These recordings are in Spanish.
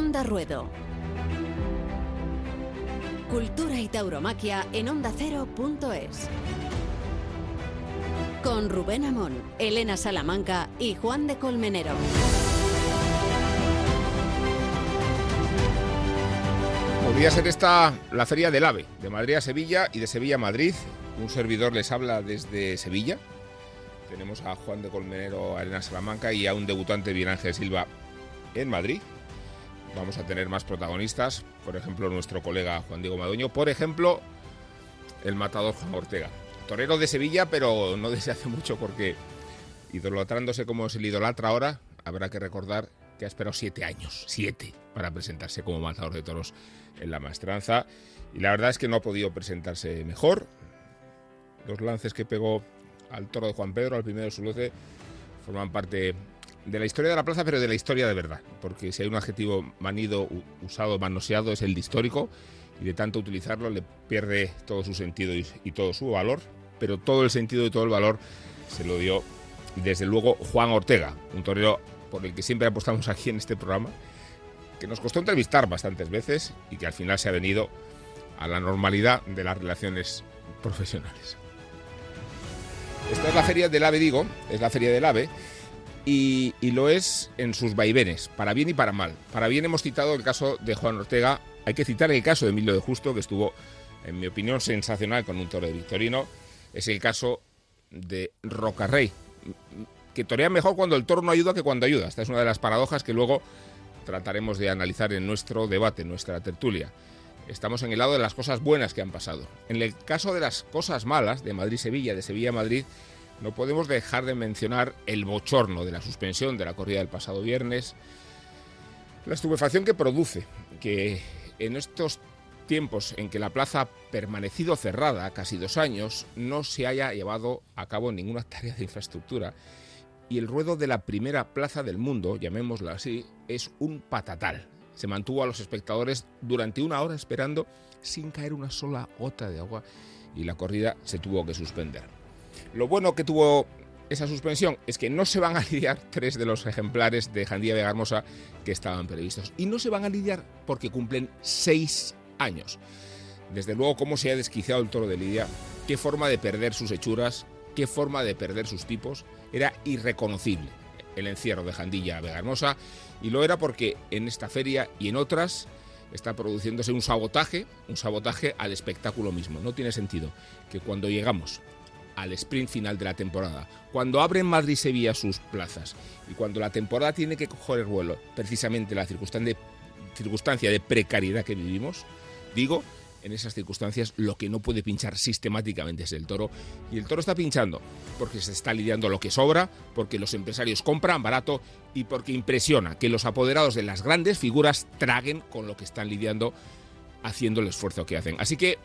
Onda Ruedo. Cultura y tauromaquia en ondacero.es. Con Rubén Amón, Elena Salamanca y Juan de Colmenero. Podría ser esta la feria del AVE, de Madrid a Sevilla y de Sevilla a Madrid. Un servidor les habla desde Sevilla. Tenemos a Juan de Colmenero, a Elena Salamanca y a un debutante, Bien Ángel Silva, en Madrid. Vamos a tener más protagonistas, por ejemplo, nuestro colega Juan Diego Madueño, por ejemplo, el matador Juan Ortega. Torero de Sevilla, pero no desde hace mucho, porque idolatrándose como se le idolatra ahora, habrá que recordar que ha esperado siete años, siete, para presentarse como matador de toros en la maestranza. Y la verdad es que no ha podido presentarse mejor. Los lances que pegó al toro de Juan Pedro, al primero de su luce, forman parte de la historia de la plaza, pero de la historia de verdad. Porque si hay un adjetivo manido, usado, manoseado, es el de histórico. Y de tanto utilizarlo le pierde todo su sentido y, y todo su valor. Pero todo el sentido y todo el valor se lo dio, desde luego, Juan Ortega, un torero por el que siempre apostamos aquí en este programa, que nos costó entrevistar bastantes veces y que al final se ha venido a la normalidad de las relaciones profesionales. Esta es la feria del AVE, digo, es la feria del AVE, y, lo es en sus vaivenes, para bien y para mal. Para bien hemos citado el caso de Juan Ortega, hay que citar el caso de Emilio de Justo, que estuvo, en mi opinión, sensacional con un toro de Victorino. Es el caso de Rocarrey, que torea mejor cuando el toro no ayuda que cuando ayuda. Esta es una de las paradojas que luego trataremos de analizar en nuestro debate, en nuestra tertulia. Estamos en el lado de las cosas buenas que han pasado. En el caso de las cosas malas, de Madrid-Sevilla, de Sevilla-Madrid, no podemos dejar de mencionar el bochorno de la suspensión de la corrida del pasado viernes, la estupefacción que produce que en estos tiempos en que la plaza ha permanecido cerrada casi dos años, no se haya llevado a cabo ninguna tarea de infraestructura y el ruedo de la primera plaza del mundo, llamémoslo así, es un patatal. Se mantuvo a los espectadores durante una hora esperando sin caer una sola gota de agua y la corrida se tuvo que suspender. Lo bueno que tuvo esa suspensión es que no se van a lidiar tres de los ejemplares de Jandía de Garmosa que estaban previstos. Y no se van a lidiar porque cumplen seis años. Desde luego, cómo se ha desquiciado el toro de Lidia, qué forma de perder sus hechuras, qué forma de perder sus tipos. Era irreconocible el encierro de Jandilla de Garmosa y lo era porque en esta feria y en otras está produciéndose un sabotaje, un sabotaje al espectáculo mismo. No tiene sentido que cuando llegamos al sprint final de la temporada, cuando abren Madrid Sevilla sus plazas y cuando la temporada tiene que coger el vuelo, precisamente la circunstancia, circunstancia de precariedad que vivimos, digo, en esas circunstancias lo que no puede pinchar sistemáticamente es el toro. Y el toro está pinchando porque se está lidiando lo que sobra, porque los empresarios compran barato y porque impresiona que los apoderados de las grandes figuras traguen con lo que están lidiando haciendo el esfuerzo que hacen. Así que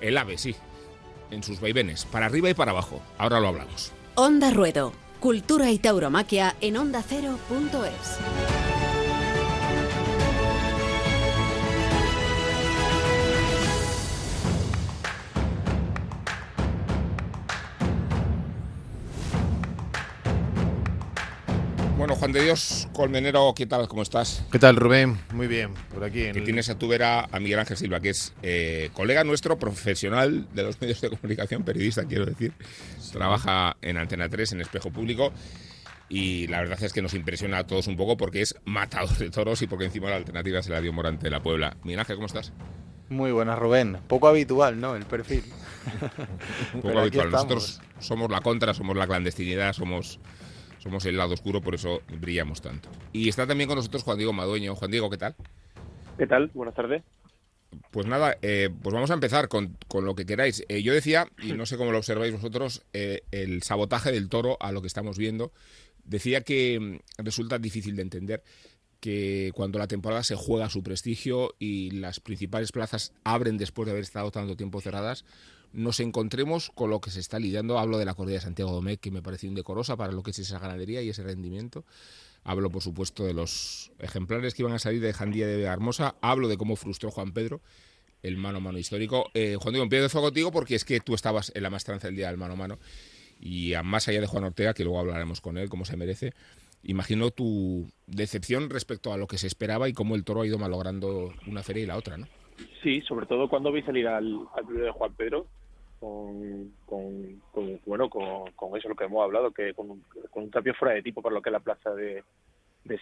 el ave, sí, en sus vaivenes, para arriba y para abajo. Ahora lo hablamos. Onda Ruedo, Cultura y Tauromaquia en ondacero.es. Bueno, Juan de Dios Colmenero, ¿qué tal? ¿Cómo estás? ¿Qué tal, Rubén? Muy bien, por aquí. En que tienes a tu vera a Miguel Ángel Silva, que es eh, colega nuestro, profesional de los medios de comunicación, periodista, quiero decir. Sí. Trabaja en Antena 3, en Espejo Público. Y la verdad es que nos impresiona a todos un poco porque es matador de toros y porque encima la alternativa se la dio Morante de la Puebla. Miguel Ángel, ¿cómo estás? Muy buenas, Rubén. Poco habitual, ¿no? El perfil. Poco habitual. Nosotros somos la contra, somos la clandestinidad, somos somos el lado oscuro, por eso brillamos tanto. Y está también con nosotros Juan Diego Madueño. Juan Diego, ¿qué tal? ¿Qué tal? Buenas tardes. Pues nada, eh, pues vamos a empezar con, con lo que queráis. Eh, yo decía, y no sé cómo lo observáis vosotros, eh, el sabotaje del toro a lo que estamos viendo. Decía que resulta difícil de entender que cuando la temporada se juega su prestigio y las principales plazas abren después de haber estado tanto tiempo cerradas, nos encontremos con lo que se está lidiando. Hablo de la corrida de Santiago Domecq, que me pareció indecorosa para lo que es esa ganadería y ese rendimiento. Hablo, por supuesto, de los ejemplares que iban a salir de Jandía de Hermosa. Hablo de cómo frustró Juan Pedro el mano a mano histórico. Eh, Juan Diego, empiezo contigo porque es que tú estabas en la maestranza el día del mano a mano. Y más allá de Juan Ortega, que luego hablaremos con él, como se merece, imagino tu decepción respecto a lo que se esperaba y cómo el toro ha ido malogrando una feria y la otra, ¿no? Sí, sobre todo cuando vi salir al, al de Juan Pedro, con, con, con bueno, con, con, eso lo que hemos hablado, que con, un, con un tapio fuera de tipo para lo que es la plaza de,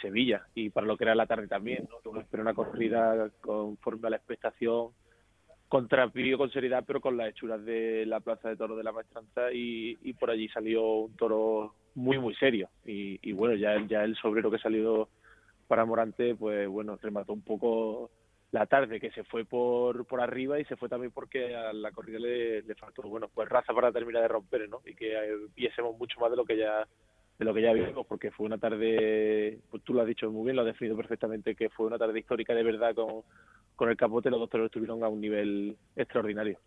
Sevilla y para lo que era la tarde también, ¿no? Pero una corrida conforme a la expectación, con trapillo, con seriedad, pero con las hechuras de la plaza de toro de la maestranza y, y por allí salió un toro muy, muy serio. Y, y bueno, ya, ya el sobrero que salió para Morante, pues bueno, remató un poco la tarde, que se fue por, por arriba y se fue también porque a la corrida le, faltó, bueno, pues raza para terminar de romper, ¿no? Y que viésemos mucho más de lo que ya de lo que ya vimos, porque fue una tarde, pues tú lo has dicho muy bien, lo has definido perfectamente, que fue una tarde histórica de verdad con, con el capote, los dos toros estuvieron a un nivel extraordinario.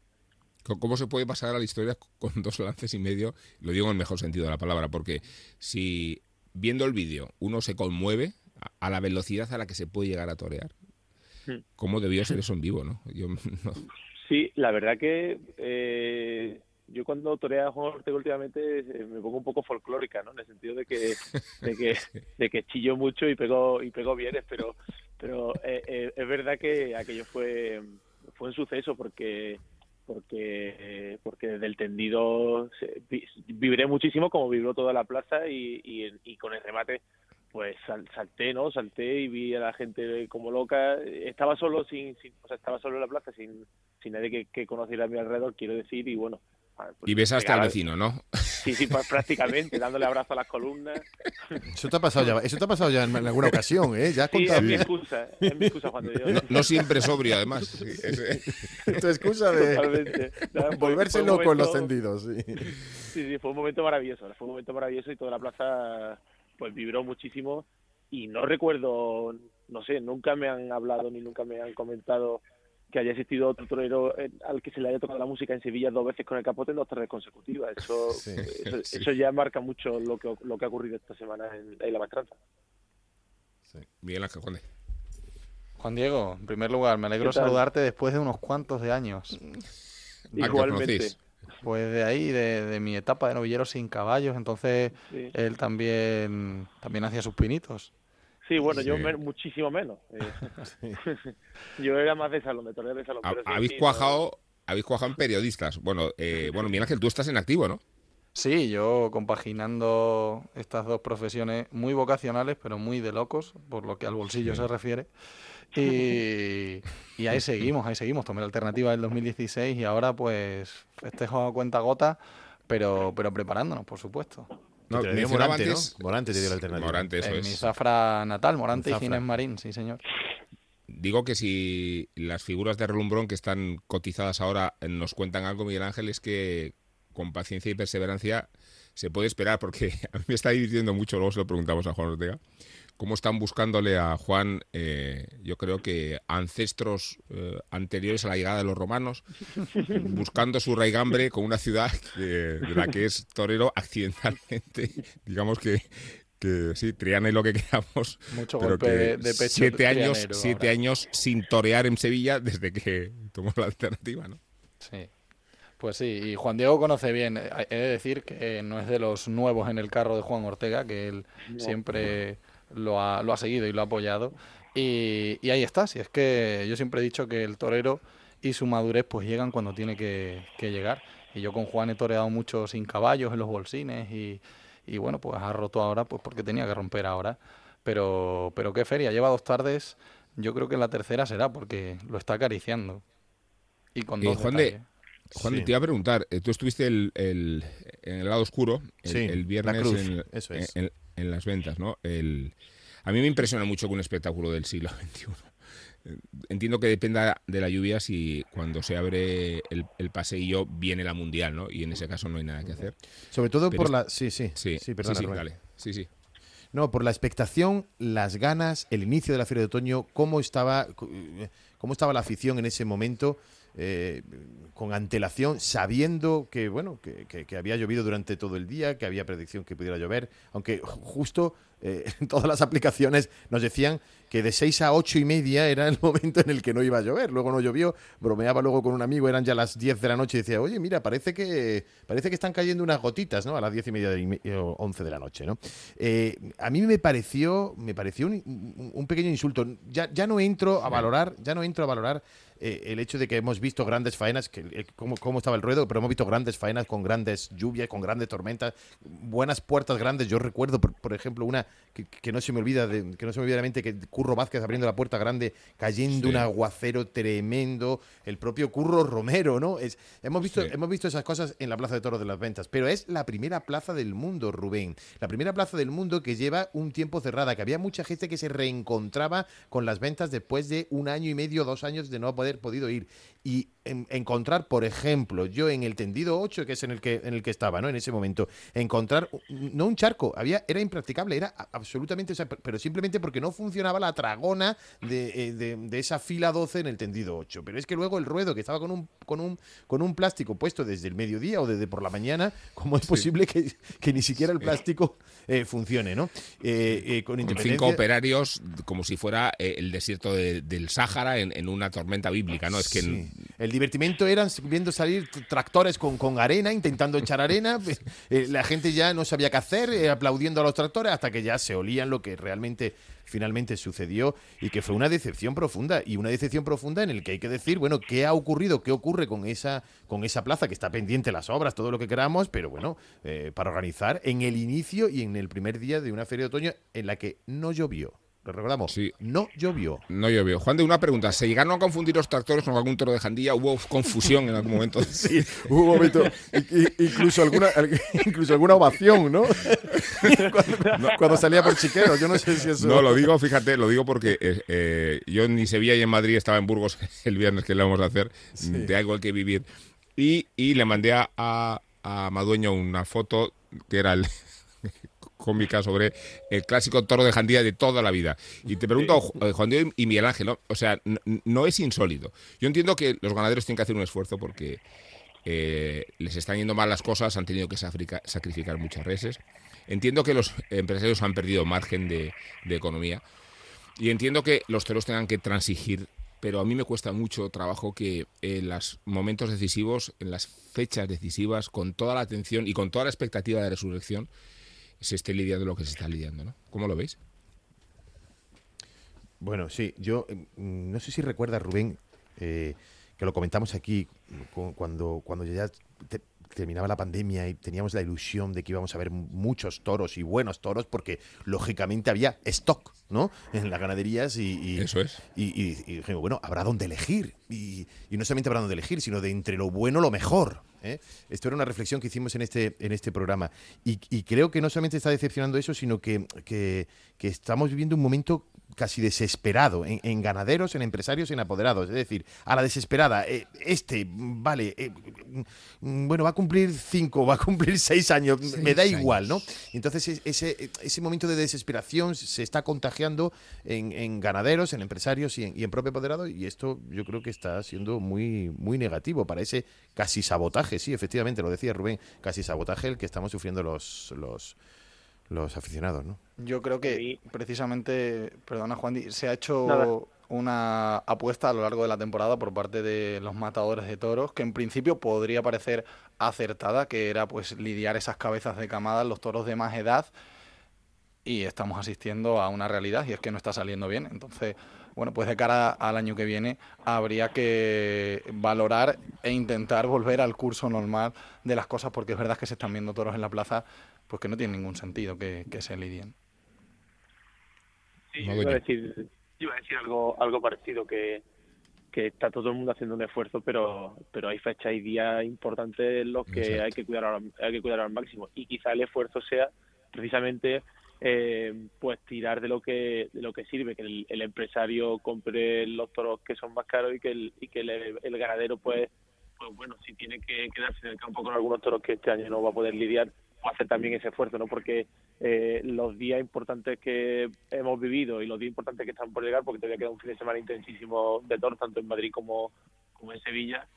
¿Cómo se puede pasar a la historia con dos lances y medio? Lo digo en el mejor sentido de la palabra, porque si viendo el vídeo uno se conmueve a la velocidad a la que se puede llegar a torear, ¿cómo debió ser eso en vivo? ¿no? Yo, no. Sí, la verdad que eh, yo cuando toreo a Juan Ortega últimamente eh, me pongo un poco folclórica, ¿no? En el sentido de que de que, de que chillo mucho y pego y pego bienes, pero pero eh, eh, es verdad que aquello fue fue un suceso porque porque porque desde el tendido vibré muchísimo como vibró toda la plaza y, y, y con el remate pues sal, salté, ¿no? Salté y vi a la gente como loca. Estaba solo sin, sin o sea, estaba solo en la plaza sin, sin nadie que, que conociera a mi alrededor, quiero decir, y bueno, pues y ves hasta el vecino, ¿no? Sí, sí, pues prácticamente, dándole abrazo a las columnas. Eso te ha pasado ya, eso te ha pasado ya en alguna ocasión, ¿eh? Ya has sí, es mi excusa, es mi excusa, Juan de Dios. No, no siempre sobrio, además. Sí, es, tu excusa de no, volverse fue, loco momento, en los tendidos, sí. Sí, sí, fue un momento maravilloso, fue un momento maravilloso y toda la plaza pues vibró muchísimo y no recuerdo, no sé, nunca me han hablado ni nunca me han comentado que haya existido otro torero al que se le haya tocado la música en Sevilla dos veces con el capote en dos tardes consecutivas. Eso, sí, eso, sí. eso, ya marca mucho lo que, lo que ha ocurrido esta semana en, en la maestranza. Sí. Miguel Ángel Conde. Juan Diego, en primer lugar, me alegro saludarte después de unos cuantos de años. Igualmente. Pues de ahí, de, de, mi etapa de novillero sin caballos, entonces sí. él también, también hacía sus pinitos. Sí, bueno, sí. yo me, muchísimo menos. sí. yo era más de salón, de torneo de salón. Pero habéis, sí, cuajado, no... habéis cuajado en periodistas. Bueno, eh, bueno, Miguel Ángel, tú estás en activo, ¿no? Sí, yo compaginando estas dos profesiones muy vocacionales, pero muy de locos, por lo que al bolsillo se refiere. Y, y, ahí seguimos, ahí seguimos. Tomé la alternativa del 2016 y ahora pues festejo a cuenta gota, pero, pero preparándonos, por supuesto. No, te dio Morante, antes, ¿no? Morante te dio la alternativa. Morante, eso en es. mi zafra natal, Morante y Ginés Marín, sí señor. Digo que si las figuras de relumbrón que están cotizadas ahora nos cuentan algo, Miguel Ángel, es que con paciencia y perseverancia se puede esperar, porque a mí me está divirtiendo mucho, luego se lo preguntamos a Juan Ortega, cómo están buscándole a Juan, eh, yo creo que ancestros eh, anteriores a la llegada de los romanos, buscando su raigambre con una ciudad de, de la que es torero accidentalmente, digamos que, que sí, Triana y lo que queramos. Mucho pero golpe que de, de pecho siete años, siete años sin torear en Sevilla desde que tomó la alternativa, ¿no? Sí. Pues sí, y Juan Diego conoce bien. He de decir que no es de los nuevos en el carro de Juan Ortega, que él no. siempre lo ha, lo ha seguido y lo ha apoyado. Y, y, ahí está, si es que yo siempre he dicho que el torero y su madurez pues llegan cuando tiene que, que llegar. Y yo con Juan he toreado mucho sin caballos en los bolsines y, y bueno, pues ha roto ahora pues porque tenía que romper ahora. Pero, pero qué feria, lleva dos tardes, yo creo que la tercera será porque lo está acariciando. Y con dos eh, Juan de, Juan, sí. te iba a preguntar, tú estuviste el, el, en el lado oscuro el, sí, el viernes cruz, en, eso es. en, en, las ventas, ¿no? El, a mí me impresiona mucho que un espectáculo del siglo XXI. Entiendo que dependa de la lluvia si cuando se abre el, el, paseillo viene la mundial, ¿no? Y en ese caso no hay nada que hacer. Sobre todo Pero por la... Sí, sí. Sí, sí, perdona, sí, sí dale. Sí, sí. No, por la expectación, las ganas, el inicio de la Feria de Otoño, cómo estaba, cómo estaba la afición en ese momento. Con antelación, sabiendo que, bueno, que, que, había llovido durante todo el día, que había predicción que pudiera llover, aunque justo eh, todas las aplicaciones nos decían que de 6 a 8 y media era el momento en el que no iba a llover. Luego no llovió, bromeaba luego con un amigo, eran ya las 10 de la noche y decía, oye, mira, parece que, parece que están cayendo unas gotitas, ¿no? A las 10 y media, de, 11 de la noche, ¿no? Eh, a mí me pareció, me pareció un, un pequeño insulto. Ya, ya no entro a valorar, ya no entro a valorar eh, el hecho de que hemos visto grandes faenas, que, eh, cómo, cómo, estaba el ruedo, pero hemos visto grandes faenas con grandes lluvias, con grandes tormentas, buenas puertas grandes. Yo recuerdo, por, ejemplo, una que, no se me olvida, de, que no se me olvida la mente, que Curro Vázquez abriendo la puerta grande, cayendo un aguacero tremendo, el propio Curro Romero, ¿no? Es, hemos, visto, hemos visto esas cosas en la Plaza de Toros de las Ventas, pero es la primera plaza del mundo, Rubén. La primera plaza del mundo que lleva un tiempo cerrada, que había mucha gente que se reencontraba con las ventas después de un año y medio, dos años de no poder podido ir y encontrar, por ejemplo, yo en el tendido 8, que es en el que, en el que estaba, ¿no? En ese momento, encontrar, no un charco, había, era impracticable, era absolutamente, pero simplemente porque no funcionaba la tragona eh, de, de, esa fila 12 en el tendido 8. Pero es que luego el ruedo, que estaba con un, con un, con un plástico puesto desde el mediodía o desde por la mañana, ¿cómo es posible que, que, ni siquiera el plástico eh, funcione, ¿no? Eh, con, cinco operarios, como si fuera el desierto del Sáhara en, en, una tormenta bíblica, ¿no? Es que el divertimento era viendo salir tractores con, con arena, intentando echar arena. Eh, la gente ya no sabía qué hacer, eh, aplaudiendo a los tractores, hasta que ya se olían lo que realmente finalmente sucedió y que fue una decepción profunda y una decepción profunda en el que hay que decir, bueno, ¿qué ha ocurrido? ¿Qué ocurre con esa con esa plaza que está pendiente las obras, todo lo que queramos, pero bueno, eh, para organizar en el inicio y en el primer día de una feria de otoño en la que no llovió lo recordamos. Sí. No llovió. No llovió. Juan, de una pregunta. ¿Se llegaron a confundir los tractores con algún toro de jandía? ¿Hubo confusión en algún momento? sí, hubo un momento. Incluso alguna, incluso alguna ovación, ¿no? cuando, salía por chiquero. Yo no sé si eso. No, lo digo, fíjate, lo digo porque eh, eh, yo ni Sevilla y en Madrid estaba en Burgos el viernes que le vamos a hacer. De algo que vivir. Y, y le mandé a, a Madueño una foto que era el cómica sobre el clásico toro de Jandía de toda la vida. Y te pregunto, eh, Juan Diego y Miguel Ángel, o sea, no, es insólito. Yo entiendo que los ganaderos tienen que hacer un esfuerzo porque eh, les están yendo mal las cosas, han tenido que sacrificar muchas reses. Entiendo que los empresarios han perdido margen de, economía. Y entiendo que los toros tengan que transigir pero a mí me cuesta mucho trabajo que en los momentos decisivos, en las fechas decisivas, con toda la atención y con toda la expectativa de resurrección, se esté lidiando lo que se está lidiando, ¿no? ¿Cómo lo veis? Bueno, sí, yo mm, no sé si recuerda Rubén, eh, que lo comentamos aquí cuando, cuando ya terminaba la pandemia y teníamos la ilusión de que íbamos a ver muchos toros y buenos toros porque lógicamente había stock, ¿no? En las ganaderías y, eso es. Y, dijimos, bueno, habrá donde elegir y, no solamente habrá donde elegir, sino de entre lo bueno lo mejor. ¿Eh? Esto era una reflexión que hicimos en este en este programa y, creo que no solamente está decepcionando eso, sino que, que, que estamos viviendo un momento casi desesperado en, ganaderos, en empresarios, en apoderados. Es decir, a la desesperada, eh, este, vale, eh, mm, bueno, va a cumplir cinco, va a cumplir seis años, me da igual, ¿no? Entonces ese, ese momento de desesperación se está contagiando en, ganaderos, en empresarios y en, propio apoderado y esto yo creo que está siendo muy, muy negativo para ese casi sabotaje, sí, efectivamente, lo decía Rubén, casi sabotaje el que estamos sufriendo los... los los aficionados, ¿no? Yo creo que precisamente, perdona Juan, se ha hecho una apuesta a lo largo de la temporada por parte de los matadores de toros, que en principio podría parecer acertada, que era pues lidiar esas cabezas de camada, los toros de más edad, y estamos asistiendo a una realidad y es que no está saliendo bien. Entonces, bueno, pues de cara al año que viene habría que valorar e intentar volver al curso normal de las cosas, porque es verdad que se están viendo toros en la plaza pues que no tiene ningún sentido que, se lidien. Sí, iba a decir, iba a decir algo, algo parecido, que, que está todo el mundo haciendo un esfuerzo, pero pero hay fechas y días importantes en los que hay que cuidar al, hay que cuidar al máximo. Y quizá el esfuerzo sea precisamente eh, pues tirar de lo que de lo que sirve que el, empresario compre los toros que son más caros y que el, y que el, ganadero pues pues bueno si tiene que quedarse en el campo con algunos toros que este año no va a poder lidiar hacer también ese esfuerzo, ¿no? Porque eh, los días importantes que hemos vivido y los días importantes que están por llegar, porque todavía queda un fin de semana intensísimo de toros, tanto en Madrid como, como en Sevilla,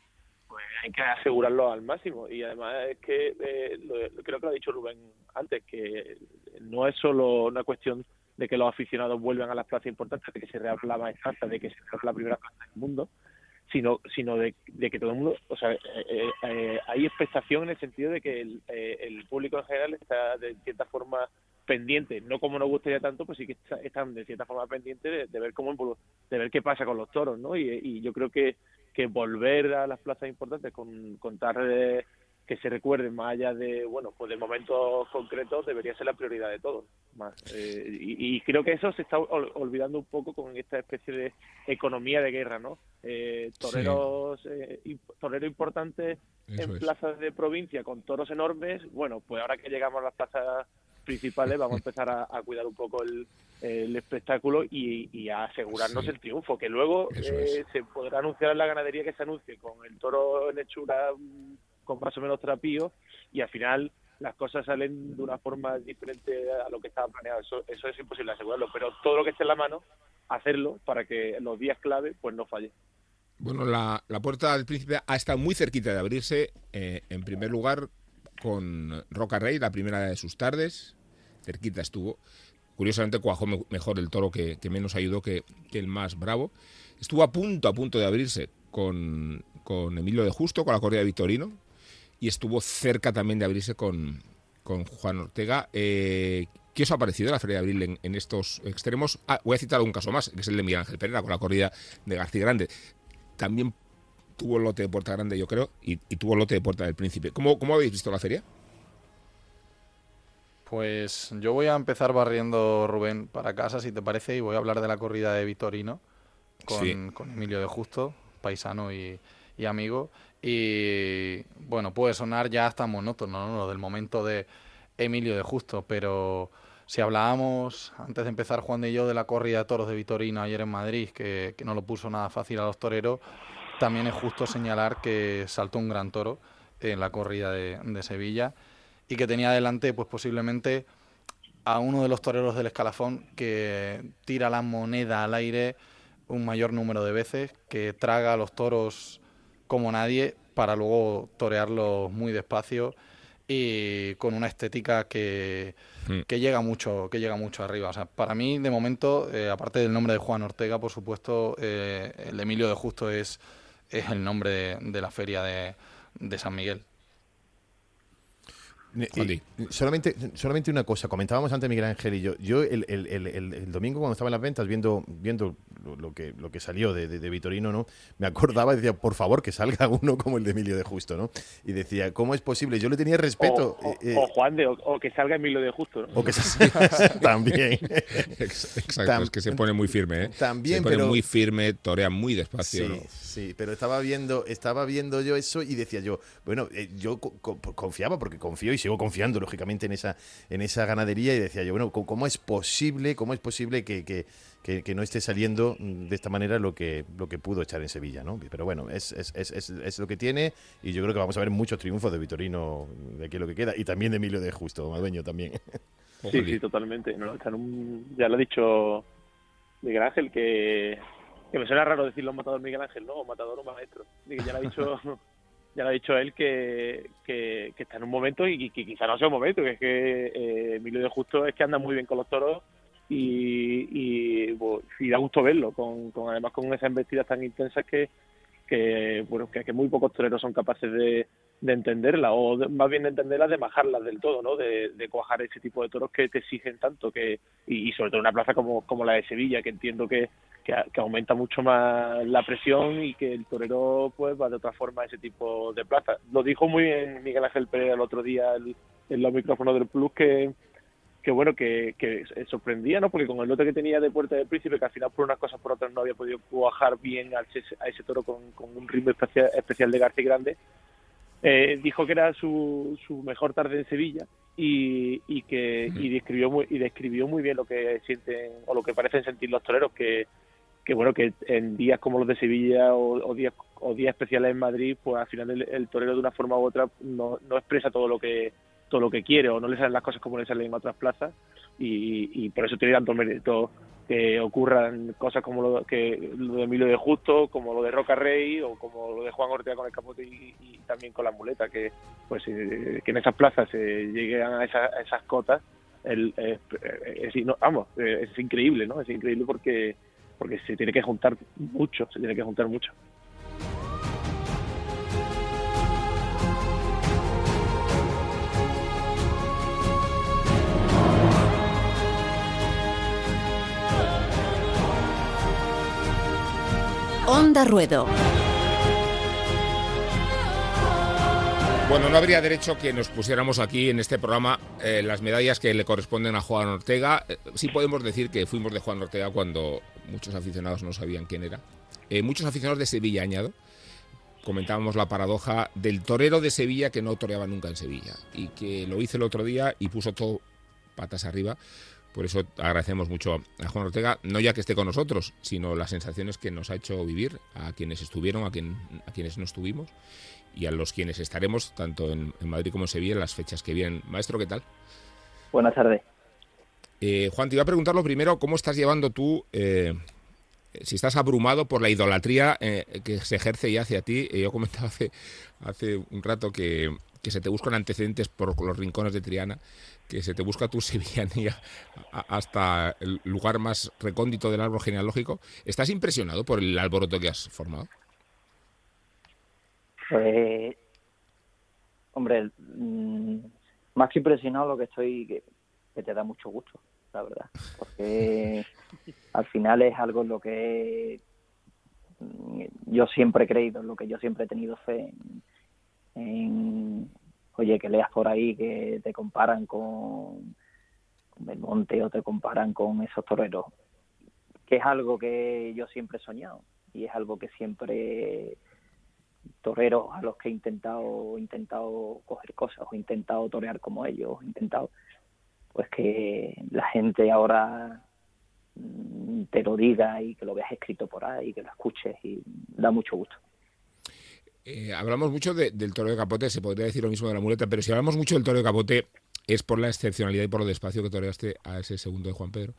pues hay que asegurarlo al máximo. Y además es que, eh, creo que lo ha dicho Rubén antes, que no es solo una cuestión de que los aficionados vuelvan a las plazas importantes, de que se reabra la más de que se reabra la primera plaza del mundo, sino sino de, que todo el mundo, o sea, eh, eh, hay expectación en el sentido de que el, el público en general está de cierta forma pendientes, no como nos gustaría tanto, pues sí que están de cierta forma pendientes de, ver cómo de ver qué pasa con los toros, ¿no? Y, yo creo que, que volver a las plazas importantes con contar que se recuerden más allá de bueno pues de momentos concretos debería ser la prioridad de todos más eh, y, creo que eso se está olvidando un poco con esta especie de economía de guerra no eh, toreros eh, toreros importantes en plazas de provincia con toros enormes bueno pues ahora que llegamos a las plazas principales, vamos a empezar a, cuidar un poco el, espectáculo y, a asegurarnos el triunfo, que luego eh, se podrá anunciar en la ganadería que se anuncie con el toro en hechura mm, con más o menos trapío y al final las cosas salen de una forma diferente a lo que estaba planeado. Eso, eso es imposible asegurarlo, pero todo lo que esté en la mano, hacerlo para que los días clave pues no falle. Bueno, la, la puerta del príncipe ha estado muy cerquita de abrirse. Eh, en primer lugar, con Roca Rey, la primera de sus tardes, cerquita estuvo. Curiosamente cuajó mejor el toro que, menos ayudó que, el más bravo. Estuvo a punto, a punto de abrirse con, Emilio de Justo, con la corrida de Victorino, y estuvo cerca también de abrirse con, Juan Ortega. Eh, ¿Qué os ha parecido la Feria de Abril en, estos extremos? Ah, voy a citar un caso más, que es el de Miguel Ángel Pereira, con la corrida de García Grande. También tuvo el lote de Puerta Grande, yo creo, y, tuvo el lote de Puerta del Príncipe. ¿Cómo, ¿Cómo habéis visto la feria? Pues yo voy a empezar barriendo, Rubén, para casa, si te parece, y voy a hablar de la corrida de Vitorino con, con Emilio de Justo, paisano y, amigo. Y bueno, puede sonar ya hasta monótono, ¿no? Lo del momento de Emilio de Justo, pero si hablábamos antes de empezar Juan y yo de la corrida de toros de Vitorino ayer en Madrid, que, no lo puso nada fácil a los toreros, también es justo señalar que saltó un gran toro en la corrida de, de Sevilla y que tenía delante pues posiblemente a uno de los toreros del escalafón que tira la moneda al aire un mayor número de veces, que traga a los toros como nadie para luego torearlos muy despacio y con una estética que, hmm. que llega mucho que llega mucho arriba. O sea, para mí, de momento, eh, aparte del nombre de Juan Ortega, por supuesto, eh, el Emilio de Justo es, es el nombre de, la feria de, de San Miguel solamente, solamente una cosa, comentábamos antes Miguel Ángel y yo, yo el, el, el, domingo cuando estaba en las ventas viendo, viendo lo, que, lo que salió de, de, Vitorino, ¿no? Me acordaba y decía, por favor, que salga uno como el de Emilio de Justo, ¿no? Y decía, ¿cómo es posible? Yo le tenía respeto. O, eh, eh, Juan de, o, que salga Emilio de Justo, O que también. Exacto, es que se pone muy firme, ¿eh? También, se pone muy firme, torea muy despacio. Sí, sí, pero estaba viendo, estaba viendo yo eso y decía yo, bueno, eh, yo confiaba porque confío y sigo confiando, lógicamente, en esa, en esa ganadería y decía yo, bueno, ¿cómo es posible, cómo es posible que, que que, no esté saliendo de esta manera lo que, lo que pudo echar en Sevilla, ¿no? Pero bueno, es, es, es, es, lo que tiene y yo creo que vamos a ver muchos triunfos de Vitorino de aquí lo que queda y también de Emilio de Justo, Madueño también. Sí, sí, totalmente. ya lo ha dicho Miguel Ángel que, que me suena raro decirlo matador Miguel Ángel, ¿no? O matador o maestro. ya lo ha dicho ya lo ha dicho él que, que, está en un momento y que quizá no sea un momento, que es que eh, Emilio de Justo es que anda muy bien con los toros y, y, da gusto verlo, con, con, además con esas embestidas tan intensas que, bueno que, muy pocos toreros son capaces de, de entenderla o más bien de entenderlas de bajarlas del todo no de, de cuajar ese tipo de toros que te exigen tanto que y, sobre todo una plaza como, como la de Sevilla que entiendo que, que, aumenta mucho más la presión y que el torero pues va de otra forma a ese tipo de plaza. Lo dijo muy bien Miguel Ángel Pérez el otro día en los micrófonos del Plus que que bueno, que, que sorprendía, ¿no? Porque con el lote que tenía de Puerta del Príncipe, que al final por unas cosas por otras no había podido cuajar bien a ese, a ese toro con, un ritmo especial, especial de García Grande, eh, dijo que era su, su mejor tarde en Sevilla y, y que y describió muy y describió muy bien lo que sienten o lo que parecen sentir los toreros que, que bueno que en días como los de Sevilla o, días o días especiales en Madrid pues al final el, torero de una forma u otra no, no expresa todo lo que todo lo que quiere o no le salen las cosas como le salen en otras plazas y, por eso tiene tanto mérito que ocurran cosas como lo, que, lo de Emilio de Justo, como lo de Roca Rey o como lo de Juan Ortega con el capote y, también con la muleta, que pues eh, que en esas plazas se lleguen a, esas cotas, el, es, vamos, es increíble, ¿no? Es increíble porque porque se tiene que juntar mucho, se tiene que juntar mucho. Onda Ruedo. Bueno, no habría derecho que nos pusiéramos aquí en este programa eh, las medallas que le corresponden a Juan Ortega. Eh, sí podemos decir que fuimos de Juan Ortega cuando muchos aficionados no sabían quién era. Eh, muchos aficionados de Sevilla, añado, comentábamos la paradoja del torero de Sevilla que no toreaba nunca en Sevilla y que lo hizo el otro día y puso todo patas arriba por eso agradecemos mucho a Juan Ortega, no ya que esté con nosotros, sino las sensaciones que nos ha hecho vivir, a quienes estuvieron, a, quien, a quienes no estuvimos y a los quienes estaremos, tanto en, Madrid como en Sevilla, en las fechas que vienen. Maestro, ¿qué tal? Buenas tardes. Eh, Juan, te iba a preguntar lo primero, ¿cómo estás llevando tú, eh, si estás abrumado por la idolatría eh, que se ejerce ya hacia ti? yo comentaba hace, hace un rato que, que se te buscan antecedentes por los rincones de Triana que se te busca tu sevillanía hasta el lugar más recóndito del árbol genealógico. ¿Estás impresionado por el alboroto que has formado? Pues, hombre, mm, más que impresionado lo que estoy, que, te da mucho gusto, la verdad, porque al final es algo en lo que mm, yo siempre he creído, en lo que yo siempre he tenido fe en oye, que leas por ahí que te comparan con, con Belmonte o te comparan con esos toreros, que es algo que yo siempre he soñado y es algo que siempre toreros a los que he intentado intentado coger cosas o he intentado torear como ellos, he intentado pues que la gente ahora mm, te lo diga y que lo veas escrito por ahí, que lo escuches y da mucho gusto. Eh, hablamos mucho del toro de capote, se podría decir lo mismo de la muleta, pero si hablamos mucho del toro de capote es por la excepcionalidad y por lo despacio que toreaste a ese segundo de Juan Pedro.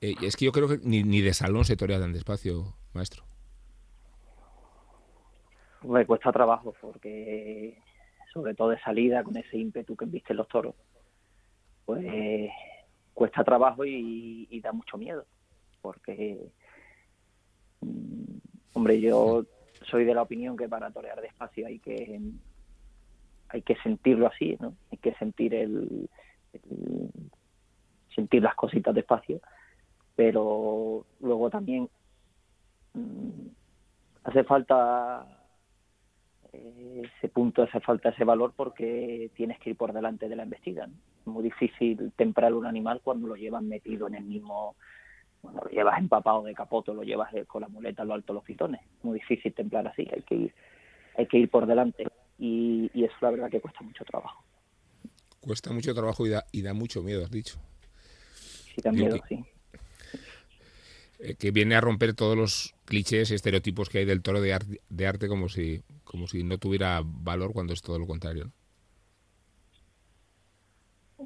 Eh, es que yo creo que ni, de salón se torea tan despacio, maestro. Me cuesta trabajo porque, sobre todo de salida, con ese ímpetu que viste los toros, pues cuesta trabajo y, da mucho miedo. Porque, mm, hombre, yo soy de la opinión que para torear despacio hay que hay que sentirlo así, ¿no? Hay que sentir el, sentir las cositas despacio, pero luego también mm, hace falta ese punto, hace falta ese valor porque tienes que ir por delante de la embestida. Es muy difícil temprar un animal cuando lo llevan metido en el mismo lo llevas empapado de capoto, lo llevas con la muleta a lo alto de los pitones. Muy difícil templar así, hay que ir, hay que ir por delante. Y, y eso la verdad que cuesta mucho trabajo. Cuesta mucho trabajo y da, y da mucho miedo, has dicho. Sí, da miedo, sí. Eh, que viene a romper todos los clichés y estereotipos que hay del toro de, arte, de arte como si, como si no tuviera valor cuando es todo lo contrario.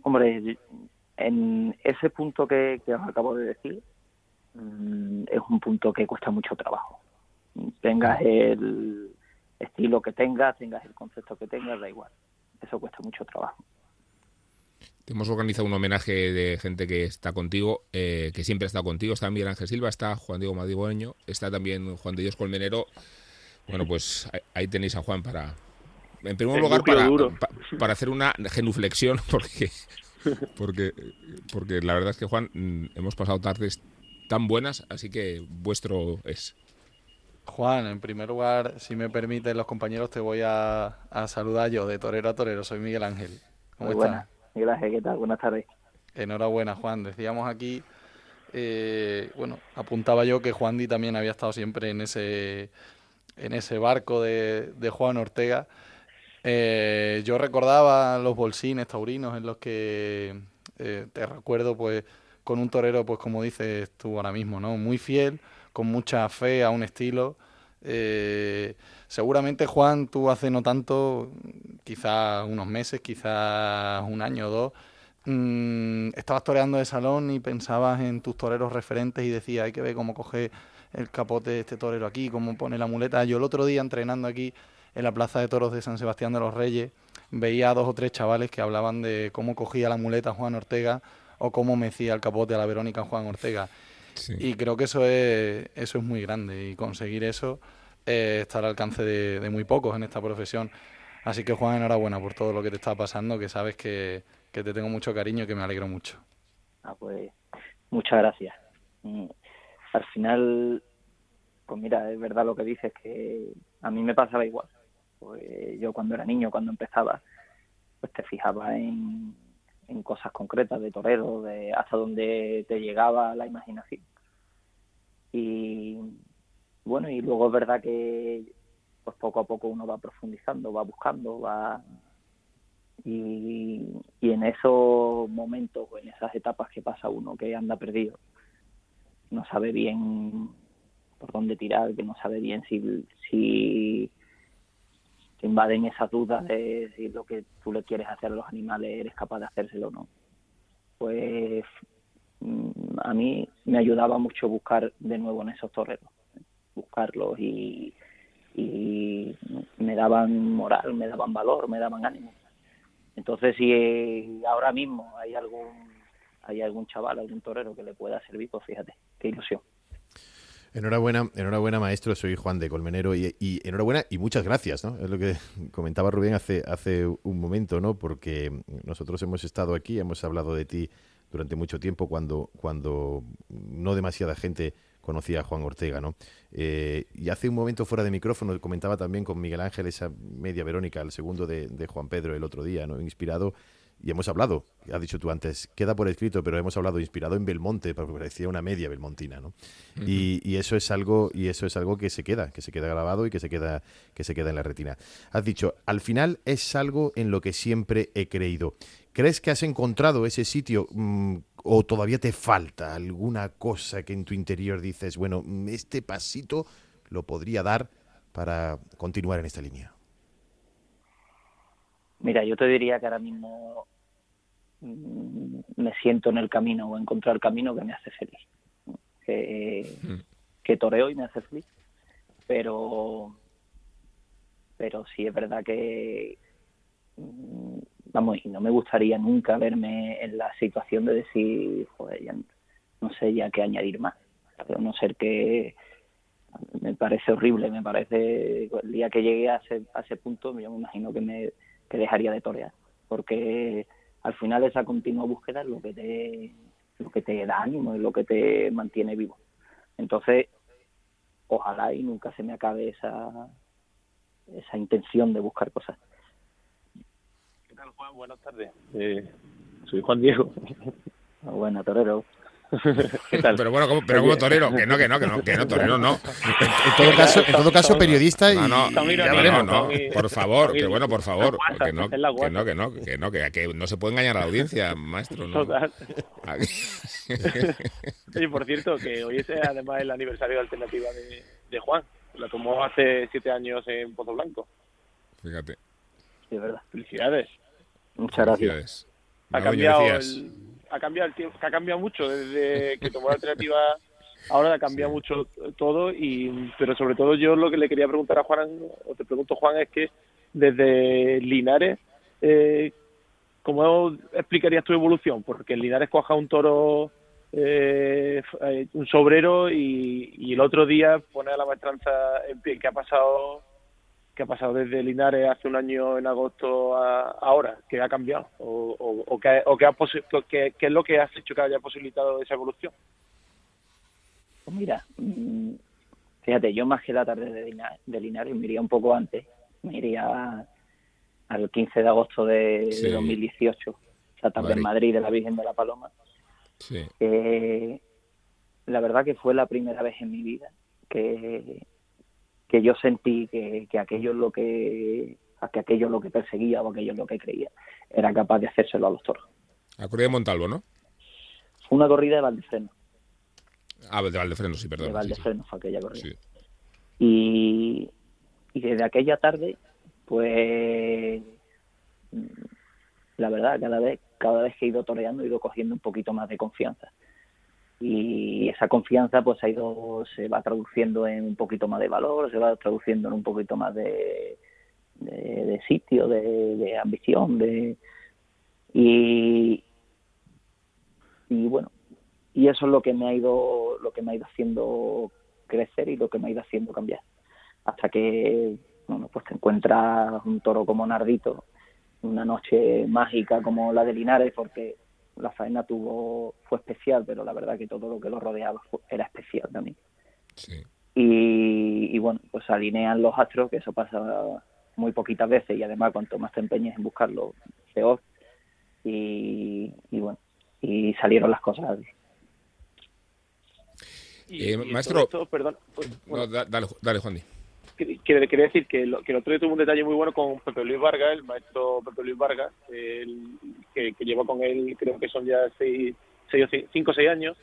Hombre, en ese punto que, que os acabo de decir, Mm, es un punto que cuesta mucho trabajo. Tengas el estilo que tengas, tengas el concepto que tengas, da igual. Eso cuesta mucho trabajo. Te hemos organizado un homenaje de gente que está contigo, eh, que siempre está contigo. Está Miguel Ángel Silva, está Juan Diego Madigoño, está también Juan de Dios Colmenero. Bueno, pues ahí tenéis a Juan para, en primer lugar, para, para, hacer una genuflexión, porque, porque, porque la verdad es que Juan, mm, hemos pasado tardes tan buenas, así que vuestro es. Juan, en primer lugar, si me permiten los compañeros, te voy a, saludar yo de torero a torero. Soy Miguel Ángel. ¿Cómo Muy estás? Miguel Ángel, ¿qué tal? Buenas tardes. Enhorabuena, Juan. Decíamos aquí, eh, bueno, apuntaba yo que Juan Di también había estado siempre en ese, en ese barco de, Juan Ortega. Eh, yo recordaba los bolsines taurinos en los que eh, te recuerdo, pues, con un torero, pues como dices tú ahora mismo, ¿no? Muy fiel, con mucha fe a un estilo. Eh, seguramente, Juan, tú hace no tanto, quizás unos meses, quizás un año o dos, mm, estabas toreando de salón y pensabas en tus toreros referentes y decías, hay que ver cómo coge el capote de este torero aquí, cómo pone la muleta. Yo el otro día entrenando aquí en la Plaza de Toros de San Sebastián de los Reyes, veía a dos o tres chavales que hablaban de cómo cogía la muleta Juan Ortega o cómo mecía el capote a la Verónica Juan Ortega. Y creo que eso es, eso es muy grande y conseguir eso eh, está al alcance de, muy pocos en esta profesión. Así que Juan, enhorabuena por todo lo que te está pasando, que sabes que, que te tengo mucho cariño y que me alegro mucho. Ah, pues muchas gracias. Mm, al final, pues mira, es verdad lo que dices, que a mí me pasaba igual. Pues yo cuando era niño, cuando empezaba, pues te fijaba en, en cosas concretas de torero, de hasta donde te llegaba la imaginación. Y bueno, y luego es verdad que pues poco a poco uno va profundizando, va buscando, va y, y en esos momentos o en esas etapas que pasa uno que anda perdido, no sabe bien por dónde tirar, que no sabe bien si, si te invaden esas dudas de si lo que tú le quieres hacer a los animales eres capaz de hacérselo o no. Pues mm, a mí me ayudaba mucho buscar de nuevo en esos toreros, buscarlos y, y me daban moral, me daban valor, me daban ánimo. Entonces, si ahora mismo hay algún hay algún chaval, algún torero que le pueda servir, pues fíjate, qué ilusión. Enhorabuena, enhorabuena maestro, soy Juan de Colmenero y, enhorabuena y muchas gracias, ¿no? Es lo que comentaba Rubén hace, hace un momento, ¿no? Porque nosotros hemos estado aquí, hemos hablado de ti durante mucho tiempo cuando, cuando no demasiada gente conocía a Juan Ortega, ¿no? Eh, y hace un momento fuera de micrófono comentaba también con Miguel Ángel esa media Verónica, el segundo de, de Juan Pedro el otro día, ¿no? Inspirado y hemos hablado, has dicho tú antes, queda por escrito, pero hemos hablado inspirado en Belmonte, porque parecía una media belmontina, ¿no? y, eso es algo, y eso es algo que se queda, que se queda grabado y que se queda, que se queda en la retina. Has dicho, al final es algo en lo que siempre he creído. ¿Crees que has encontrado ese sitio mm, o todavía te falta alguna cosa que en tu interior dices, bueno, este pasito lo podría dar para continuar en esta línea? Mira, yo te diría que ahora mismo mm, me siento en el camino o encontrar el camino que me hace feliz. Que, mm. que toreo y me hace feliz. Pero, pero sí es verdad que, mm, vamos, y no me gustaría nunca verme en la situación de decir, joder, ya no sé ya qué añadir más. Pero no ser que me parece horrible, me parece, el día que llegué a ese, a ese punto, yo me imagino que me que dejaría de torear, porque al final esa continua búsqueda es lo que te lo que te da ánimo, es lo que te mantiene vivo. Entonces, ojalá y nunca se me acabe esa esa intención de buscar cosas. ¿Qué tal, Juan? Buenas tardes. Eh, soy Juan Diego. Buena, torero. Pero bueno, como, pero como torero, que no, que no, que no, que no, torero no. En, todo caso, en todo caso periodista y no, no, ya veremos, no, por favor, que bueno, por favor, que no, que no, que no, que no, que, no se puede engañar a la audiencia, maestro, ¿no? Oye, por cierto, que hoy es además el aniversario de alternativa de, de Juan, la tomó hace siete años en Pozo Blanco. Fíjate. Sí, es verdad. Felicidades. Muchas gracias. Ha cambiado el ha cambiado el tiempo, ha cambiado mucho desde que tomó la alternativa. Ahora ha cambiado mucho todo, y pero sobre todo yo lo que le quería preguntar a Juan, o te pregunto Juan, es que desde Linares, eh, ¿cómo explicarías tu evolución? Porque en Linares coja un toro, eh, un sobrero, y, y, el otro día pone a la maestranza en pie, que ha pasado que ha pasado desde Linares hace un año en agosto a ahora, que ha cambiado o, o, o, que, o que, ha que, es lo que has hecho que haya posibilitado esa evolución. Pues mira, mm, fíjate, yo más que la tarde de, Linares, me iría un poco antes, me iría al 15 de agosto de, 2018, o sea, también en Madrid de la Virgen de la Paloma. Sí. la verdad que fue la primera vez en mi vida que, que yo sentí que, que aquello es lo que que aquello es lo que perseguía o aquello es lo que creía era capaz de hacérselo a los toros. La corrida de Montalvo, ¿no? Fue una corrida de Valdefreno. Ah, de Valdefreno, sí, perdón. De Valdefreno fue aquella corrida. Y, y desde aquella tarde, pues la verdad, cada vez, cada vez que he ido toreando he ido cogiendo un poquito más de confianza. Y esa confianza pues ha ido, se va traduciendo en un poquito más de valor, se va traduciendo en un poquito más de, de, sitio, de, ambición, de y, y bueno, y eso es lo que me ha ido, lo que me ha ido haciendo crecer y lo que me ha ido haciendo cambiar. Hasta que bueno, pues te encuentras un toro como Nardito, una noche mágica como la de Linares, porque la faena tuvo fue especial, pero la verdad que todo lo que lo rodeaba era especial también. Y, bueno, pues alinean los astros, que eso pasa muy poquitas veces y además cuanto más te empeñes en buscarlo, peor. Y, bueno, y salieron las cosas eh, maestro, perdón, pues, dale, dale, Juan quiere, decir que, lo, que el otro día tuvo un detalle muy bueno con Pepe Luis Vargas, el maestro Pepe Luis Vargas, el, que, que lleva con él, creo que son ya seis, seis, cinco o seis años,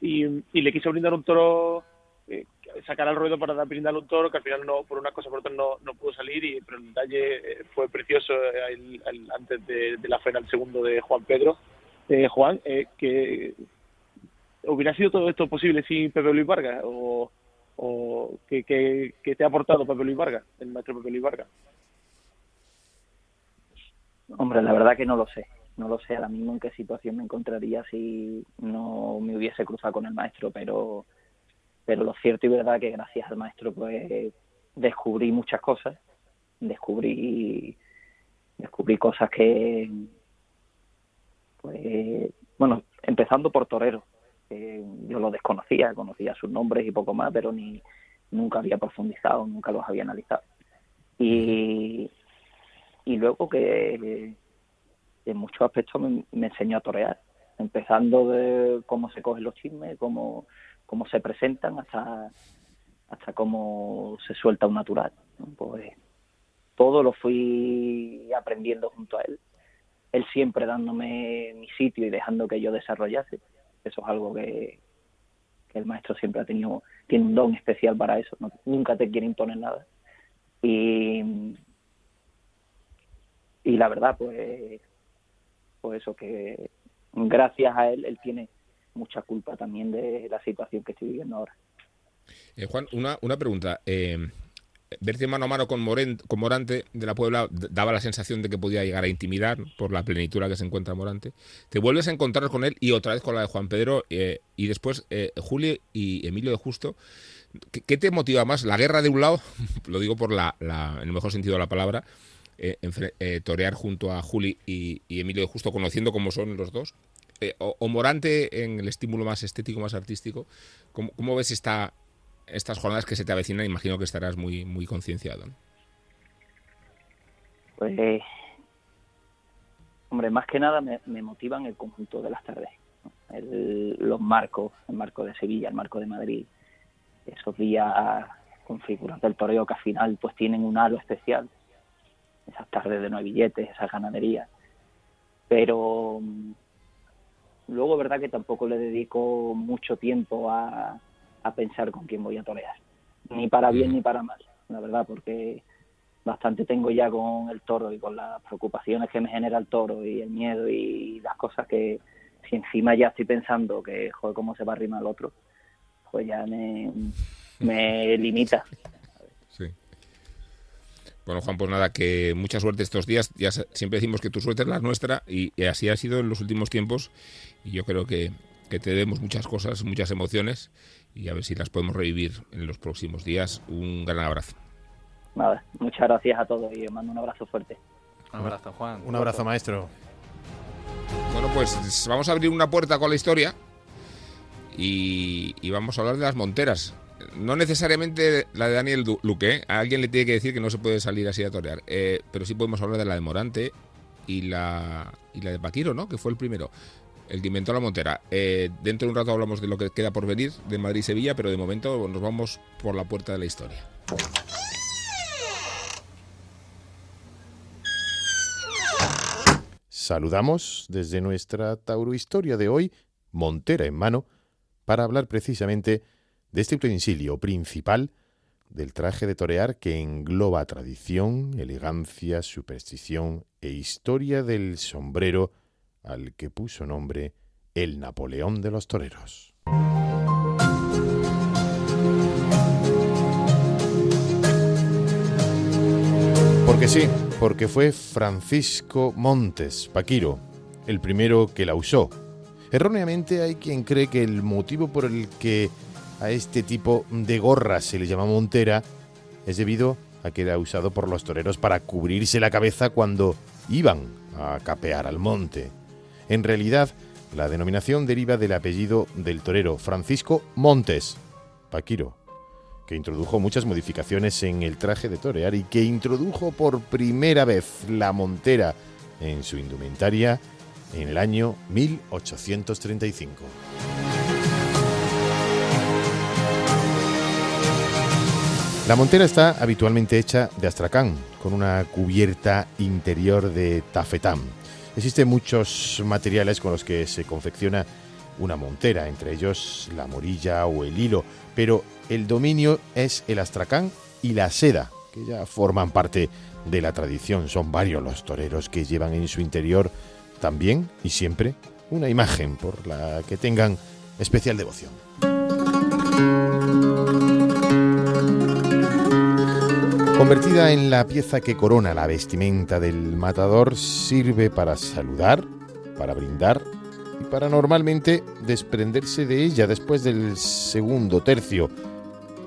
y, le quiso brindar un toro, eh, sacar al ruedo para dar, brindarle un toro, que al final no por una cosa por otra no, pudo salir, y, pero el detalle eh, fue precioso eh, antes de, la el segundo de Juan Pedro. Eh, Juan, que hubiera sido todo esto posible sin Pepe Luis Vargas, o o que, te ha aportado Pepe Luis Vargas, el maestro Pepe Luis Vargas? Hombre, la verdad que no lo sé. No lo sé ahora mismo en qué situación me encontraría si no me hubiese cruzado con el maestro, pero, pero lo cierto y verdad que gracias al maestro pues descubrí muchas cosas, descubrí descubrí cosas que pues bueno, empezando por Torero, yo lo desconocía, conocía sus nombres y poco más, pero ni nunca había profundizado, nunca los había analizado. Y, y luego que en muchos aspectos me, enseñó a torear, empezando de cómo se cogen los chismes, cómo, cómo se presentan, hasta, hasta cómo se suelta un natural. Pues todo lo fui aprendiendo junto a él, él siempre dándome mi sitio y dejando que yo desarrollase eso es algo que, el maestro siempre ha tenido, tiene un don especial para eso, nunca te quiere imponer nada. Y, y la verdad, pues, pues eso, que gracias a él, él tiene mucha culpa también de la situación que estoy viviendo ahora. Eh, Juan, una, una pregunta. Eh, verte mano a mano con, Morante de la Puebla daba la sensación de que podía llegar a intimidar por la plenitud que se encuentra Morante. Te vuelves a encontrar con él y otra vez con la de Juan Pedro eh, y después eh, Julio y Emilio de Justo. ¿Qué, te motiva más? ¿La guerra de un lado? Lo digo por la, en el mejor sentido de la palabra. Eh, eh, torear junto a Juli y, Emilio de Justo, conociendo cómo son los dos. O, Morante en el estímulo más estético, más artístico. ¿Cómo, cómo ves esta, estas jornadas que se te avecinan, imagino que estarás muy, muy concienciado. Pues, hombre, más que nada me, motivan el conjunto de las tardes. los marcos, el marco de Sevilla, el marco de Madrid, esos días con figuras del toreo que al final pues tienen un halo especial, esas tardes de nueve billetes, esas ganaderías. Pero mm, luego, verdad que tampoco le dedico mucho tiempo a, a pensar con quién voy a torear, ni para bien ni para mal, la verdad, porque bastante tengo ya con el toro y con las preocupaciones que me genera el toro y el miedo y las cosas que si encima ya estoy pensando que joder cómo se va a arrimar el otro, pues ya me, me limita. Sí. Bueno, Juan, pues nada, que mucha suerte estos días. Ya siempre decimos que tu suerte es la nuestra y, y así ha sido en los últimos tiempos. Y yo creo que, que te demos muchas cosas, muchas emociones y a ver si las podemos revivir en los próximos días. Un gran abrazo. Nada, muchas gracias a todos y os mando un abrazo fuerte. Un abrazo, Juan. Un abrazo, maestro. Bueno, pues vamos a abrir una puerta con la historia y, vamos a hablar de las monteras. No necesariamente la de Daniel Luque, ¿eh? a alguien le tiene que decir que no se puede salir así a torear, eh, pero sí podemos hablar de la de Morante y la, y la de Paquiro, ¿no? Que fue el primero el que inventó la montera. Eh, dentro de un rato hablamos de lo que queda por venir de Madrid y Sevilla, pero de momento nos vamos por la puerta de la historia. Saludamos desde nuestra Tauro Historia de hoy, Montera en mano, para hablar precisamente de este utensilio principal del traje de torear que engloba tradición, elegancia, superstición e historia del sombrero al que puso nombre el Napoleón de los toreros. Porque sí, porque fue Francisco Montes, Paquiro, el primero que la usó. Erróneamente hay quien cree que el motivo por el que a este tipo de gorra se le llama montera es debido a que era usado por los toreros para cubrirse la cabeza cuando iban a capear al monte. En realidad, la denominación deriva del apellido del torero Francisco Montes, Paquiro, que introdujo muchas modificaciones en el traje de torear y que introdujo por primera vez la montera en su indumentaria en el año 1835. La montera está habitualmente hecha de astracán, con una cubierta interior de tafetán. Existen muchos materiales con los que se confecciona una montera, entre ellos la morilla o el hilo, pero el dominio es el astracán y la seda, que ya forman parte de la tradición. Son varios los toreros que llevan en su interior también y siempre una imagen por la que tengan especial devoción. Convertida en la pieza que corona la vestimenta del matador, sirve para saludar, para brindar y para normalmente desprenderse de ella después del segundo tercio,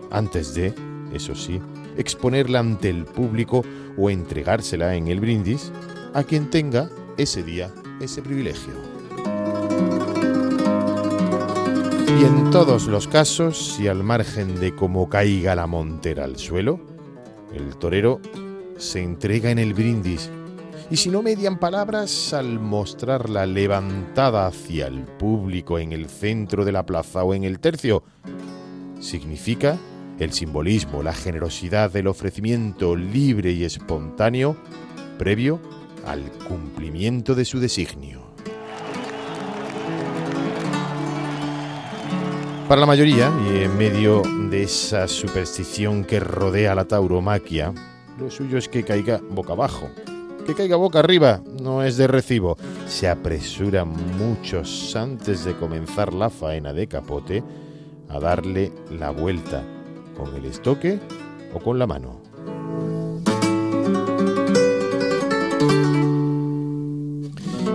antes de, eso sí, exponerla ante el público o entregársela en el brindis a quien tenga ese día ese privilegio. Y en todos los casos, si al margen de cómo caiga la montera al suelo, el torero se entrega en el brindis y si no median palabras al mostrarla levantada hacia el público en el centro de la plaza o en el tercio, significa el simbolismo, la generosidad del ofrecimiento libre y espontáneo previo al cumplimiento de su designio. Para la mayoría, y en medio de esa superstición que rodea la tauromaquia, lo suyo es que caiga boca abajo. Que caiga boca arriba no es de recibo. Se apresuran muchos antes de comenzar la faena de capote a darle la vuelta con el estoque o con la mano.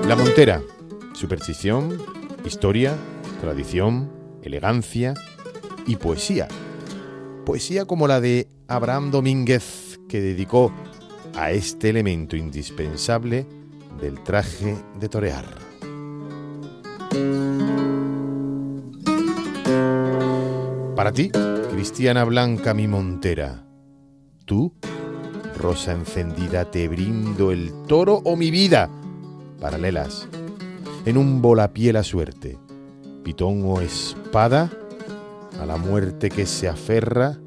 La montera, superstición, historia, tradición, elegancia y poesía. Poesía como la de Abraham Domínguez, que dedicó a este elemento indispensable del traje de torear. Para ti, Cristiana Blanca mi montera, tú, rosa encendida, te brindo el toro o mi vida, paralelas, en un volapié la suerte, pitón o espada, a la muerte que se aferra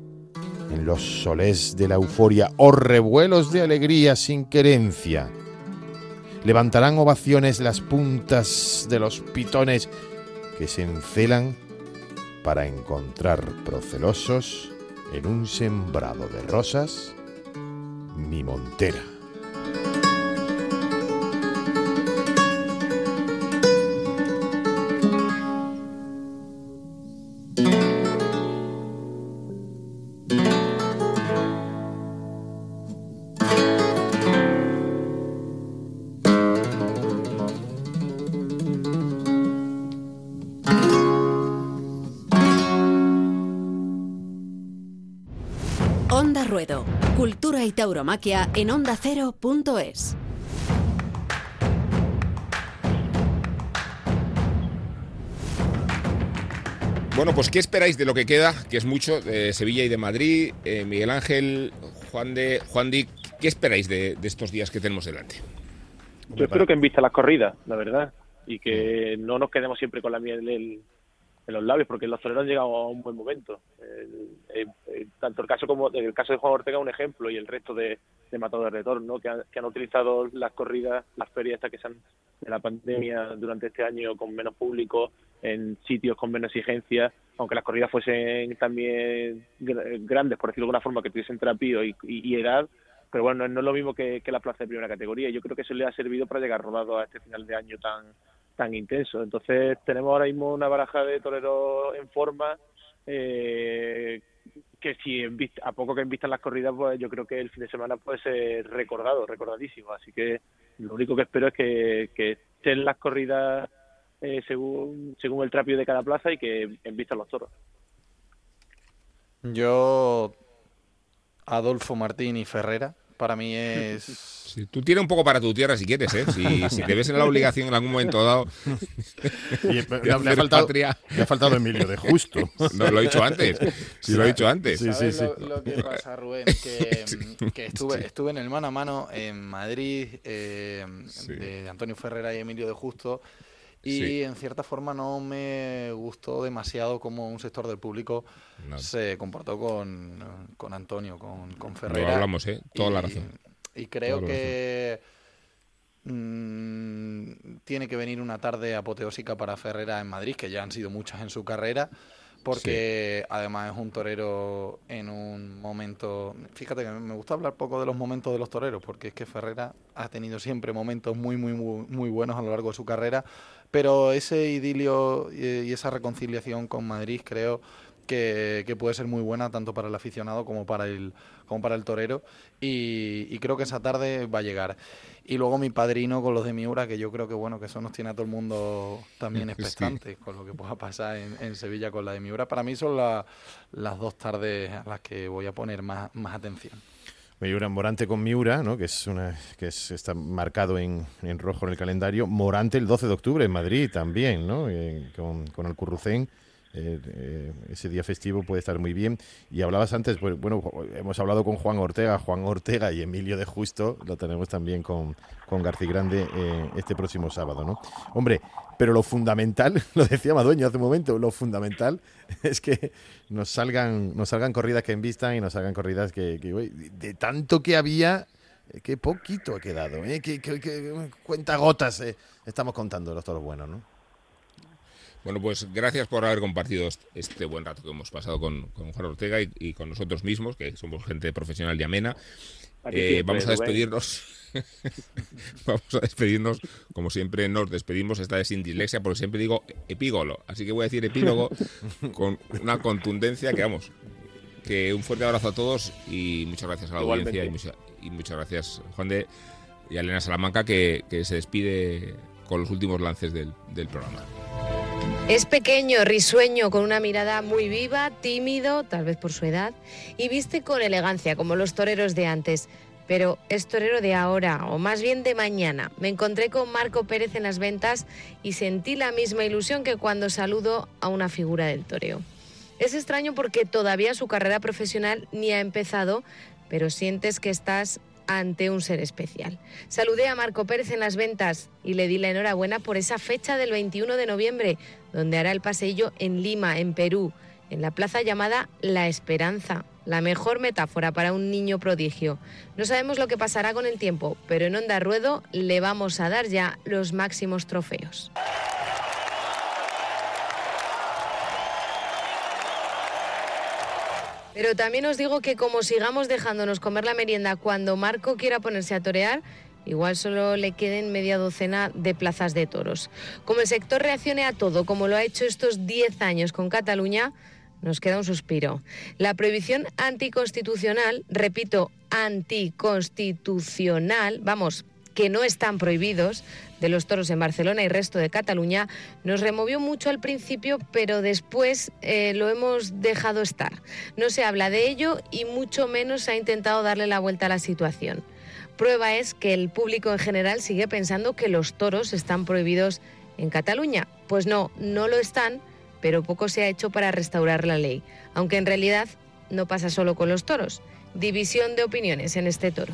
en los solés de la euforia o revuelos de alegría sin querencia. Levantarán ovaciones las puntas de los pitones que se encelan para encontrar procelosos en un sembrado de rosas mi montera. Tauromaquia en ondacero.es. Bueno, pues ¿qué esperáis de lo que queda, que es mucho, de Sevilla y de Madrid? Eh, Miguel Ángel, Juan de Juan Di, ¿qué esperáis de, estos días que tenemos delante? Yo espero que en vista las corridas, la verdad, y que no nos quedemos siempre con la miel en los labios, porque los toreros han llegado a un buen momento. tanto el caso como el caso de Juan Ortega un ejemplo y el resto de, de matadores de toros, ¿no? que, han, que han utilizado las corridas, las ferias estas que se han de la pandemia durante este año con menos público, en sitios con menos exigencia, aunque las corridas fuesen también grandes, por decirlo de alguna forma, que tuviesen terapio y, edad, pero bueno, no es lo mismo que, que la plaza de primera categoría. Yo creo que eso le ha servido para llegar rodado a este final de año tan tan intenso. Entonces tenemos ahora mismo una baraja de toreros en forma eh, que si a poco que invistan las corridas, pues yo creo que el fin de semana puede ser recordado, recordadísimo. Así que lo único que espero es que, que estén las corridas eh, según, según el trapio de cada plaza y que envistan los toros. Yo, Adolfo Martín y Ferrera, para mí es tú tienes un poco para tu tierra si quieres, ¿eh? Si, si te ves en la obligación en algún momento dado. le, ha faltado, le, ha faltado, Emilio de justo. No, lo he dicho antes. Sí, lo he dicho antes. Sí, sí, sí. Lo, que pasa, Rubén, que, que estuve, estuve en el mano a mano en Madrid eh, de Antonio Ferrera y Emilio de Justo. Y en cierta forma no me gustó demasiado cómo un sector del público se comportó con, con Antonio, con, con Ferrera. Lo hablamos, ¿eh? Toda la razón. Y creo que mm, tiene que venir una tarde apoteósica para Ferrera en Madrid, que ya han sido muchas en su carrera, porque además es un torero en un momento... Fíjate que me gusta hablar poco de los momentos de los toreros, porque es que Ferrera ha tenido siempre momentos muy, muy, muy, muy buenos a lo largo de su carrera, pero ese idilio y esa reconciliación con Madrid creo que, puede ser muy buena tanto para el aficionado como para el, como para el torero y, creo que esa tarde va a llegar. Y luego mi padrino con los de Miura, que yo creo que bueno, que eso nos tiene a todo el mundo también expectante con lo que pueda pasar en, Sevilla con la de Miura. Para mí son las dos tardes a las que voy a poner más, más atención. Miura, Morante con Miura, ¿no? que es una que está marcado en, en, rojo en el calendario. Morante el 12 de octubre en Madrid también, ¿no? Eh, con, con el Currucén eh, eh, ese día festivo puede estar muy bien. Y hablabas antes, pues, bueno, hemos hablado con Juan Ortega, Juan Ortega y Emilio de Justo, lo tenemos también con, con García Grande eh, este próximo sábado, ¿no? Hombre, pero lo fundamental, lo decía Madueño hace un momento, lo fundamental es que nos salgan, nos salgan corridas que envistan y nos salgan corridas que, de tanto que había, qué poquito ha quedado, ¿eh? que, cuenta gotas estamos contando los toros buenos, ¿no? Bueno, pues gracias por haber compartido este buen rato que hemos pasado con, Juan Ortega y, con nosotros mismos, que somos gente profesional y amena. Eh, vamos a despedirnos. vamos a despedirnos, como siempre nos despedimos, esta es sin dislexia, porque siempre digo epígolo, así que voy a decir epílogo con una contundencia que vamos. Que un fuerte abrazo a todos y muchas gracias a la audiencia y, muchas gracias Juan de y a Elena Salamanca que, se despide con los últimos lances del programa. Es pequeño, risueño, con una mirada muy viva, tímido, tal vez por su edad, y viste con elegancia, como los toreros de antes. Pero es torero de ahora, o más bien de mañana. Me encontré con Marco Pérez en las ventas y sentí la misma ilusión que cuando saludo a una figura del toreo. Es extraño porque todavía su carrera profesional ni ha empezado, pero sientes que estás ante un ser especial. Saludé a Marco Pérez en las ventas y le di la enhorabuena por esa fecha del 21 de noviembre, donde hará el paseillo en Lima, en Perú, en la plaza llamada La Esperanza, la mejor metáfora para un niño prodigio. No sabemos lo que pasará con el tiempo, pero en Onda Ruedo le vamos a dar ya los máximos trofeos. Pero también os digo que como sigamos dejándonos comer la merienda cuando Marco quiera ponerse a torear, igual solo le queden media docena de plazas de toros. Como el sector reaccione a todo, como lo ha hecho estos 10 años con Cataluña, nos queda un suspiro. La prohibición anticonstitucional, repito, anticonstitucional, vamos, que no están prohibidos, de los toros en Barcelona y resto de Cataluña, nos removió mucho al principio, pero después eh, lo hemos dejado estar. No se habla de ello y mucho menos se ha intentado darle la vuelta a la situación. Prueba es que el público en general sigue pensando que los toros están prohibidos en Cataluña. Pues no, no lo están, pero poco se ha hecho para restaurar la ley, aunque en realidad no pasa solo con los toros. División de opiniones en este toro.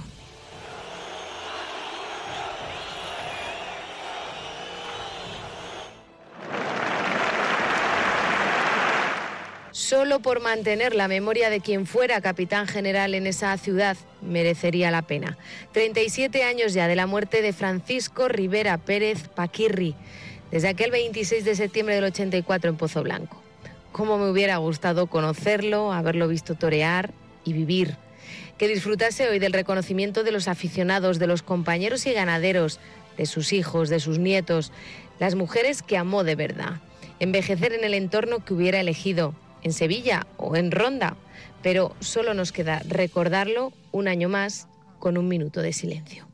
Solo por mantener la memoria de quien fuera capitán general en esa ciudad merecería la pena. 37 años ya de la muerte de Francisco Rivera Pérez Paquirri, desde aquel 26 de septiembre del 84 en Pozo Blanco. Cómo me hubiera gustado conocerlo, haberlo visto torear y vivir. Que disfrutase hoy del reconocimiento de los aficionados, de los compañeros y ganaderos, de sus hijos, de sus nietos, las mujeres que amó de verdad. Envejecer en el entorno que hubiera elegido, en Sevilla o en Ronda, pero solo nos queda recordarlo un año más con un minuto de silencio.